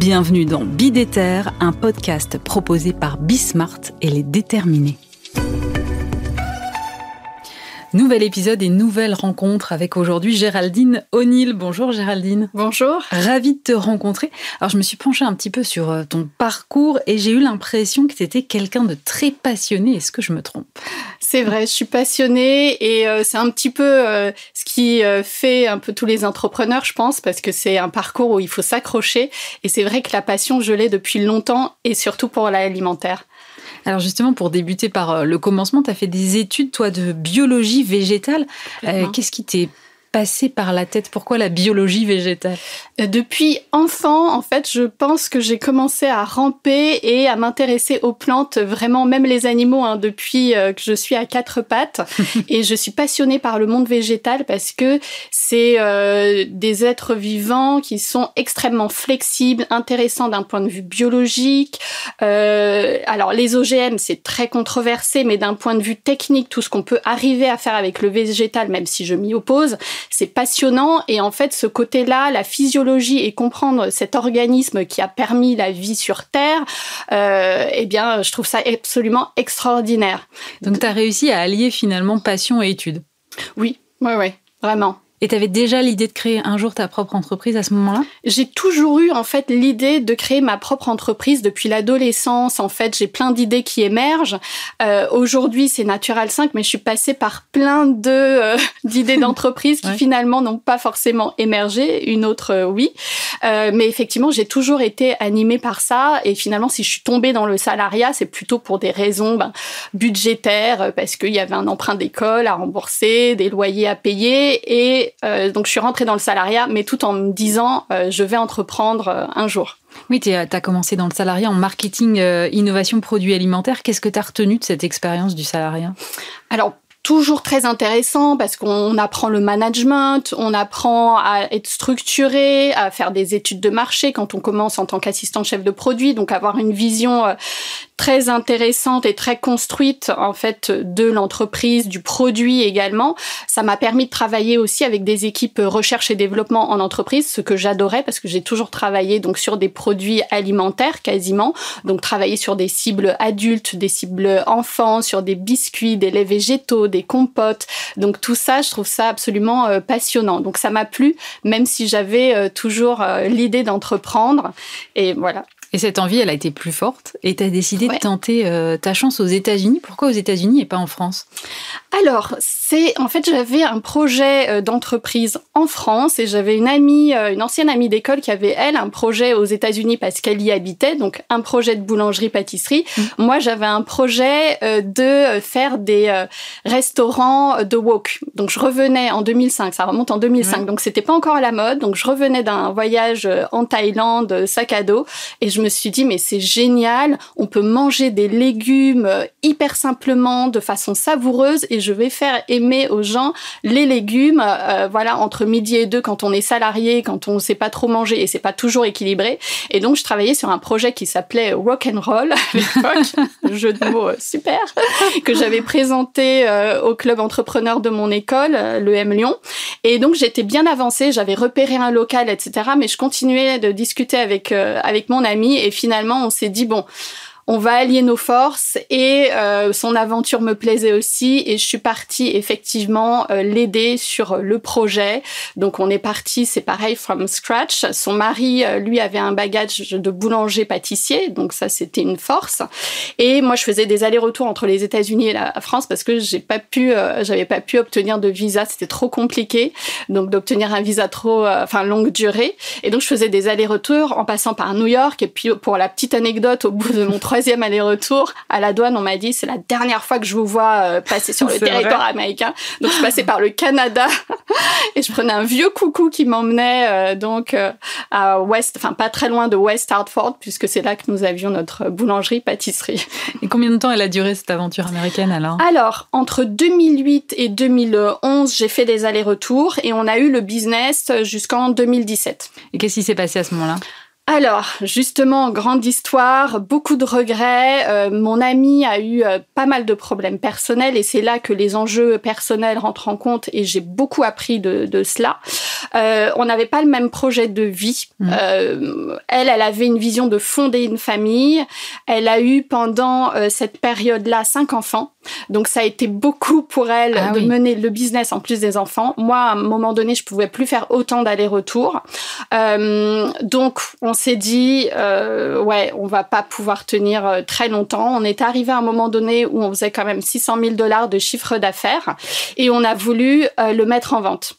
Bienvenue dans Bidéter, un podcast proposé par Bismart et les déterminés. Nouvel épisode et nouvelle rencontre avec aujourd'hui Géraldine O'Neill. Bonjour Géraldine. Bonjour. Ravie de te rencontrer. Alors je me suis penchée un petit peu sur euh, ton parcours et j'ai eu l'impression que tu étais quelqu'un de très passionné. Est-ce que je me trompe? C'est vrai, je suis passionnée et euh, c'est un petit peu euh, ce qui fait un peu tous les entrepreneurs, je pense, parce que c'est un parcours où il faut s'accrocher et c'est vrai que la passion, je l'ai depuis longtemps et surtout pour l'alimentaire. Alors justement, pour débuter par le commencement, tu as fait des études, toi, de biologie végétale. Qu'est-ce qui t'est passé par la tête? Pourquoi la biologie végétale? Euh, Depuis enfant, en fait, je pense que j'ai commencé à ramper et à m'intéresser aux plantes, vraiment même les animaux, hein, depuis euh, que je suis à quatre pattes. et je suis passionnée par le monde végétal parce que c'est euh, des êtres vivants qui sont extrêmement flexibles, intéressants d'un point de vue biologique. alors les OGM, c'est très controversé, mais d'un point de vue technique, tout ce qu'on peut arriver à faire avec le végétal, même si je m'y oppose, c'est passionnant et en fait ce côté-là, la physiologie et comprendre cet organisme qui a permis la vie sur Terre, euh, eh bien je trouve ça absolument extraordinaire. Donc tu as réussi à allier finalement passion et études. Oui, oui, oui, vraiment. Et tu avais déjà l'idée de créer un jour ta propre entreprise à ce moment-là? J'ai toujours eu en fait l'idée de créer ma propre entreprise depuis l'adolescence. En fait, j'ai plein d'idées qui émergent. Euh, Aujourd'hui, c'est Natural 5, mais je suis passée par plein de euh, d'idées d'entreprise qui finalement n'ont pas forcément émergé. Une autre, euh, oui. Euh, mais effectivement, j'ai toujours été animée par ça. Et finalement, si je suis tombée dans le salariat, c'est plutôt pour des raisons ben, budgétaires, parce qu'il y avait un emprunt d'école à rembourser, des loyers à payer et euh, donc je suis rentrée dans le salariat, mais tout en me disant euh, je vais entreprendre euh, un jour. Oui, tu as commencé dans le salariat en marketing, innovation, produits alimentaires. Qu'est-ce que tu as retenu de cette expérience du salariat? Alors, toujours très intéressant parce qu'on apprend le management, on apprend à être structuré, à faire des études de marché quand on commence en tant qu'assistant chef de produit, donc avoir une vision très intéressante et très construite en fait de l'entreprise, du produit également. Ça m'a permis de travailler aussi avec des équipes recherche et développement en entreprise, ce que j'adorais parce que j'ai toujours travaillé donc sur des produits alimentaires quasiment, donc travailler sur des cibles adultes, des cibles enfants, sur des biscuits, des laits végétaux, des compotes. Donc tout ça, je trouve ça absolument euh, passionnant. Donc ça m'a plu même si j'avais euh, toujours euh, l'idée d'entreprendre et voilà. Et cette envie, elle a été plus forte et tu as décidé de tenter euh, ta chance aux États-Unis. Pourquoi aux États-Unis et pas en France? Alors, c'est en fait j'avais un projet euh, d'entreprise en France et j'avais une amie, euh, une ancienne amie d'école qui avait elle un projet aux États-Unis parce qu'elle y habitait, donc un projet de boulangerie-pâtisserie. Mmh. Moi, j'avais un projet de faire des restaurants de wok. Donc je revenais en 2005, ça remonte en 2005, donc c'était pas encore à la mode. Donc je revenais d'un voyage en Thaïlande, sac à dos, et je je me suis dit, mais c'est génial, on peut manger des légumes euh, hyper simplement, de façon savoureuse, et je vais faire aimer aux gens les légumes, euh, voilà, entre midi et deux quand on est salarié, quand on ne sait pas trop manger et c'est pas toujours équilibré. Et donc, je travaillais sur un projet qui s'appelait Rock and Roll à l'époque, jeu de mots euh, super, que j'avais présenté au club entrepreneur de mon école, le M Lyon. Et donc, j'étais bien avancée, j'avais repéré un local, etc. Mais je continuais de discuter avec avec mon ami et finalement, on s'est dit, bon, on va allier nos forces et euh, son aventure me plaisait aussi et je suis partie effectivement euh, l'aider sur le projet. Donc on est parti, c'est pareil from scratch. Son mari euh, lui avait un bagage de boulanger pâtissier, donc ça c'était une force. Et moi je faisais des allers-retours entre les États-Unis et la France parce que j'ai pas pu, j'avais pas pu obtenir de visa, c'était trop compliqué. Donc d'obtenir un visa trop, enfin longue durée. Et donc je faisais des allers-retours en passant par New York. Et puis pour la petite anecdote, au bout de mon troisième aller-retour à la douane, on m'a dit c'est la dernière fois que je vous vois euh, passer sur le territoire américain. Donc je passais par le Canada et je prenais un vieux coucou qui m'emmenait euh, donc euh, à West, enfin pas très loin de West Hartford puisque c'est là que nous avions notre boulangerie pâtisserie. Et combien de temps elle a duré cette aventure américaine alors Alors entre 2008 et 2011, j'ai fait des allers-retours et on a eu le business jusqu'en 2017. Et qu'est-ce qui s'est passé à ce moment-là? Alors, justement, grande histoire, beaucoup de regrets. Euh, mon ami a eu euh, pas mal de problèmes personnels et c'est là que les enjeux personnels rentrent en compte et j'ai beaucoup appris de, de cela. Euh, on n'avait pas le même projet de vie. Mmh. elle, elle avait une vision de fonder une famille. Elle a eu pendant cette période-là cinq enfants. Donc ça a été beaucoup pour elle ah de mener le business en plus des enfants. Moi, à un moment donné, je pouvais plus faire autant d'allers-retours. donc on s'est dit, euh, ouais, on va pas pouvoir tenir euh, très longtemps. On est arrivé à un moment donné où on faisait quand même 600 000 dollars de chiffre d'affaires et on a voulu euh, le mettre en vente.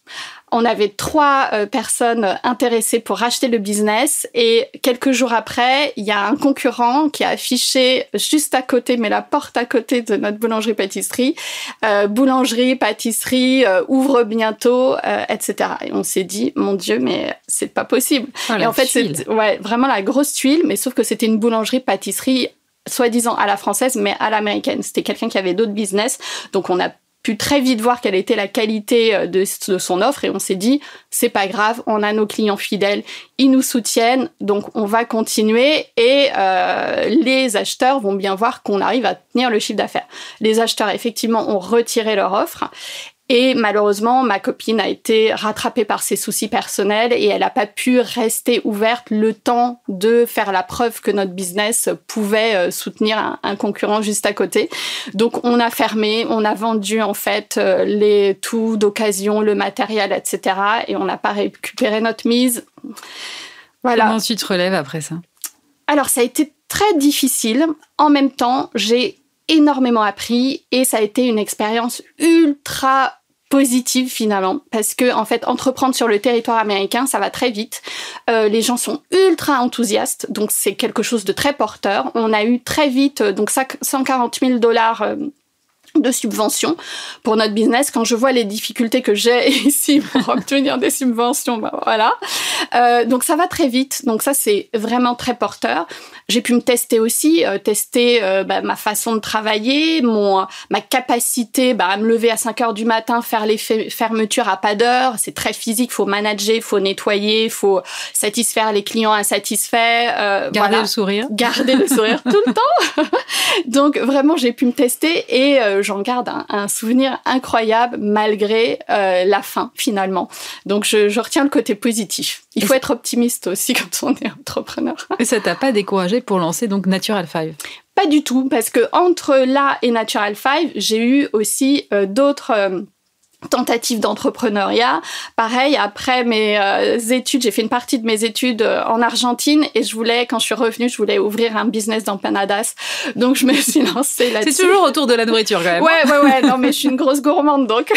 On avait trois euh, personnes intéressées pour racheter le business et quelques jours après, il y a un concurrent qui a affiché juste à côté, mais la porte à côté de notre boulangerie-pâtisserie, euh, boulangerie, pâtisserie, euh, ouvre bientôt, etc. Et on s'est dit, mon Dieu, mais c'est pas possible. Oh, et en fait, c'est ouais, vraiment la grosse tuile, mais sauf que c'était une boulangerie-pâtisserie soi-disant à la française, mais à l'américaine. C'était quelqu'un qui avait d'autres business. Donc, on a très vite voir quelle était la qualité euh, de, son offre et on s'est dit c'est pas grave, on a nos clients fidèles, ils nous soutiennent, donc on va continuer et euh, les acheteurs vont bien voir qu'on arrive à tenir le chiffre d'affaires. Les acheteurs effectivement ont retiré leur offre et malheureusement, ma copine a été rattrapée par ses soucis personnels et elle n'a pas pu rester ouverte le temps de faire la preuve que notre business pouvait euh, soutenir un, concurrent juste à côté. Donc on a fermé, on a vendu en fait euh, les tout d'occasion, le matériel, etc. Et on n'a pas récupéré notre mise. Voilà. Comment tu te relèves après ça? Alors ça a été très difficile. En même temps, j'ai énormément appris et ça a été une expérience ultra positive finalement. Parce que en fait entreprendre sur le territoire américain ça va très vite. Euh, les gens sont ultra enthousiastes. Donc c'est quelque chose de très porteur. On a eu très vite euh, donc 140 000 dollars euh, de subventions pour notre business. Quand je vois les difficultés que j'ai ici pour obtenir des subventions, bah voilà. Euh, donc ça va très vite. Donc ça c'est vraiment très porteur. J'ai pu me tester aussi, euh, tester euh, bah, ma façon de travailler, mon ma capacité bah, à me lever à 5 heures du matin, faire les fermetures à pas d'heure. C'est très physique. Faut manager, faut nettoyer, faut satisfaire les clients insatisfaits. Euh, Garder le sourire. Garder le sourire tout le temps. donc vraiment j'ai pu me tester et j'en garde un, souvenir incroyable malgré euh, la fin finalement. Donc je, retiens le côté positif. Il faut être optimiste aussi quand on est entrepreneur. Et ça t'a pas découragé pour lancer donc Natural 5 Pas du tout, parce que entre là et Natural 5, j'ai eu aussi euh, d'autres euh, tentative d'entrepreneuriat. Pareil, après mes euh, études, j'ai fait une partie de mes études euh, en Argentine et je voulais, quand je suis revenue, je voulais ouvrir un business d'empanadas. Donc je me suis lancée là-dessus. C'est toujours autour de la nourriture quand même. Ouais, ouais, ouais. Non, mais je suis une grosse gourmande, donc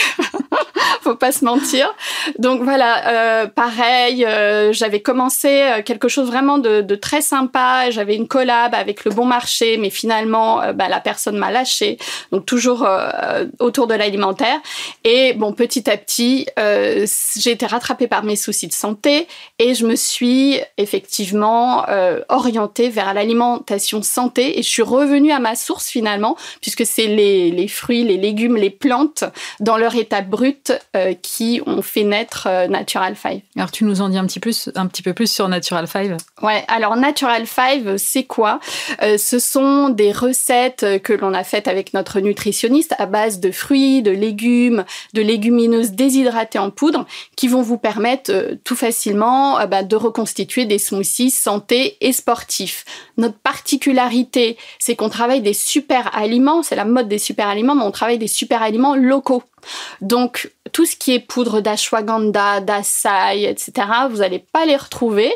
faut pas se mentir. Donc voilà, euh, pareil, j'avais commencé quelque chose vraiment de, de très sympa. J'avais une collab avec le Bon Marché, mais finalement, bah, la personne m'a lâché. Donc toujours autour de l'alimentaire et bon, petit à petit, euh, j'ai été rattrapée par mes soucis de santé et je me suis effectivement euh, orientée vers l'alimentation santé et je suis revenue à ma source finalement, puisque c'est les, fruits, les légumes, les plantes dans leur état brut euh, qui ont fait naître Natural Five. Alors tu nous en dis un petit, plus, un petit peu plus sur Natural Five? Ouais, alors Natural Five, c'est quoi? Ce sont des recettes que l'on a faites avec notre nutritionniste à base de fruits, de légumes, de légumineuses déshydratées en poudre qui vont vous permettre tout facilement bah, de reconstituer des smoothies santé et sportifs. Notre particularité, c'est qu'on travaille des super aliments, c'est la mode des super aliments, mais on travaille des super aliments locaux. Donc, tout ce qui est poudre d'ashwagandha, d'açaï, etc., vous n'allez pas les retrouver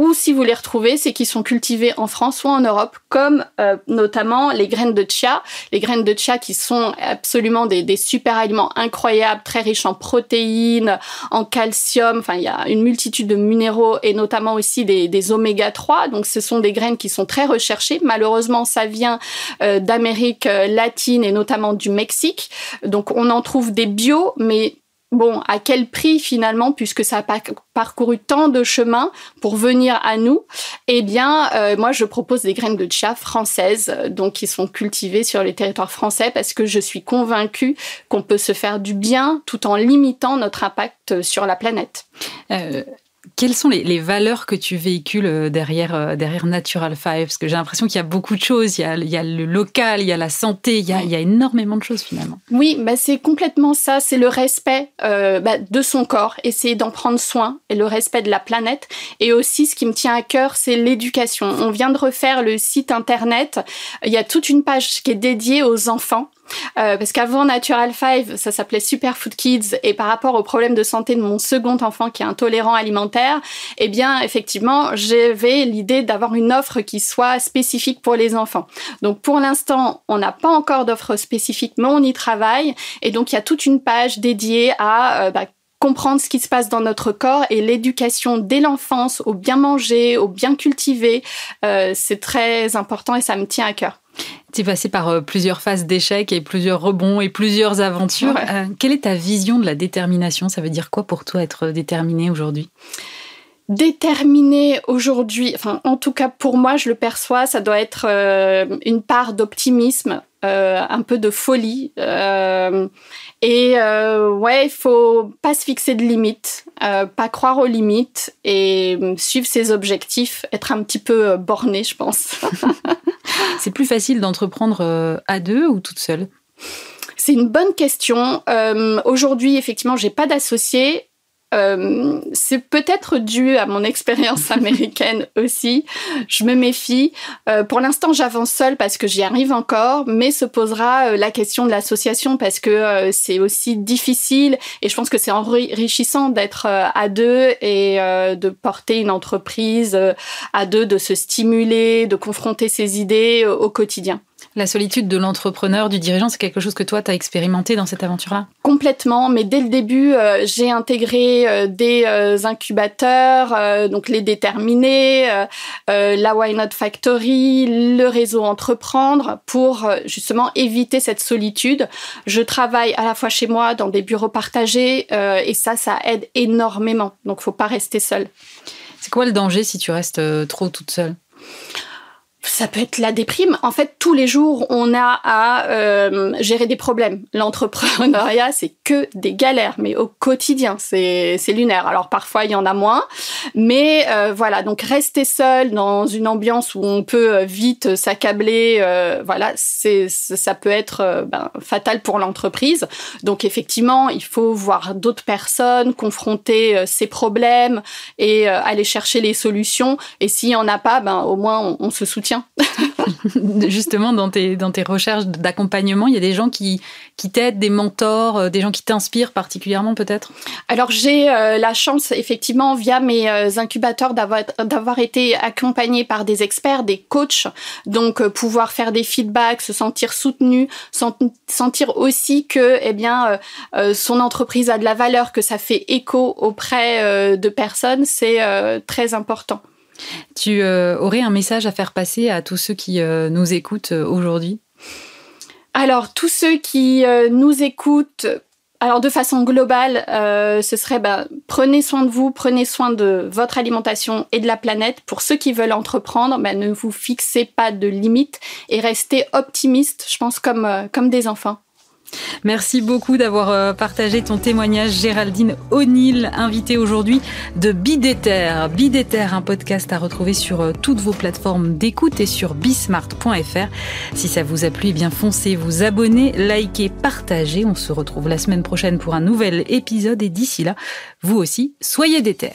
ou si vous les retrouvez, c'est qu'ils sont cultivés en France ou en Europe, comme euh, notamment les graines de chia. Les graines de chia qui sont absolument des, super aliments incroyables, très riches en protéines, en calcium. Enfin, il y a une multitude de minéraux et notamment aussi des, oméga 3. Donc, ce sont des graines qui sont très recherchées. Malheureusement, ça vient euh, d'Amérique euh, latine et notamment du Mexique. Donc, on en trouve des bio, mais bon, à quel prix finalement, puisque ça a parcouru tant de chemins pour venir à nous Eh bien, euh, moi, je propose des graines de chia françaises, donc qui sont cultivées sur les territoires français, parce que je suis convaincue qu'on peut se faire du bien tout en limitant notre impact sur la planète. Euh, quelles sont les, valeurs que tu véhicules euh, derrière, euh, derrière Natural Five? Parce que j'ai l'impression qu'il y a beaucoup de choses. Il y a, il y a, le local, il y a la santé, il y a, il y a énormément de choses finalement. Oui, bah c'est complètement ça. C'est le respect euh, bah, de son corps, essayer d'en prendre soin et le respect de la planète. Et aussi, ce qui me tient à cœur, c'est l'éducation. On vient de refaire le site internet. Il y a toute une page qui est dédiée aux enfants. Euh, parce qu'avant Natural Five, ça s'appelait Superfood Kids, et par rapport au problème de santé de mon second enfant qui est intolérant alimentaire, eh bien, effectivement, j'avais l'idée d'avoir une offre qui soit spécifique pour les enfants. Donc, pour l'instant, on n'a pas encore d'offre spécifique, mais on y travaille, et donc il y a toute une page dédiée à euh, bah, comprendre ce qui se passe dans notre corps et l'éducation dès l'enfance au bien manger, au bien cultiver, euh, c'est très important et ça me tient à cœur. Tu es passé par euh, plusieurs phases d'échecs et plusieurs rebonds et plusieurs aventures. Euh, quelle est ta vision de la détermination? Ça veut dire quoi pour toi être déterminé aujourd'hui? Déterminé aujourd'hui, enfin en tout cas pour moi je le perçois, ça doit être euh, une part d'optimisme, un peu de folie. et ouais, il faut pas se fixer de limites, pas croire aux limites et suivre ses objectifs, être un petit peu borné, je pense. C'est plus facile d'entreprendre euh, à deux ou toute seule? C'est une bonne question. Euh, aujourd'hui, effectivement, j'ai pas d'associé. Euh, c'est peut-être dû à mon expérience américaine aussi. Je me méfie. pour l'instant, j'avance seule parce que j'y arrive encore, mais se posera la question de l'association parce que c'est aussi difficile et je pense que c'est enrichissant d'être à deux et de porter une entreprise à deux, de se stimuler, de confronter ses idées au quotidien. La solitude de l'entrepreneur, du dirigeant, c'est quelque chose que toi, tu as expérimenté dans cette aventure-là? Complètement, mais dès le début, euh, j'ai intégré euh, des euh, incubateurs, donc les déterminés, la Why Not Factory, le réseau Entreprendre, pour justement éviter cette solitude. Je travaille à la fois chez moi, dans des bureaux partagés, et ça, ça aide énormément. Donc, faut pas rester seul. C'est quoi le danger si tu restes trop toute seule? Ça peut être la déprime. En fait, tous les jours, on a à euh, gérer des problèmes. L'entrepreneuriat, c'est que des galères, mais au quotidien, c'est lunaire. Alors parfois, il y en a moins, mais euh, voilà. Donc rester seul dans une ambiance où on peut euh, vite s'accabler, euh, voilà, c'est ça peut être euh, ben, fatal pour l'entreprise. Donc effectivement, il faut voir d'autres personnes, confronter ces problèmes et aller chercher les solutions. Et s'il y en a pas, ben au moins on se soutient Justement, dans tes, dans tes recherches d'accompagnement, il y a des gens qui, qui t'aident, des mentors, euh, des gens qui t'inspirent particulièrement peut-être? Alors j'ai euh, la chance, effectivement, via mes euh, incubateurs, d'avoir été accompagnée par des experts, des coachs, donc pouvoir faire des feedbacks, se sentir soutenu, sentir aussi que eh bien, son entreprise a de la valeur, que ça fait écho auprès de personnes, c'est très important. Tu euh, aurais un message à faire passer à tous ceux qui euh, nous écoutent euh, aujourd'hui? Alors, tous ceux qui nous écoutent, alors de façon globale, ce serait bah, prenez soin de vous, prenez soin de votre alimentation et de la planète. Pour ceux qui veulent entreprendre, bah, ne vous fixez pas de limites et restez optimistes, je pense, comme, comme des enfants. Merci beaucoup d'avoir euh, partagé ton témoignage, Géraldine O'Neill, invitée aujourd'hui de Bidéter. Bidéter, un podcast à retrouver sur euh, toutes vos plateformes d'écoute et sur bismart.fr. Si ça vous a plu, eh bien foncez vous abonner, likez, partagez. On se retrouve la semaine prochaine pour un nouvel épisode et d'ici là, vous aussi, soyez déter.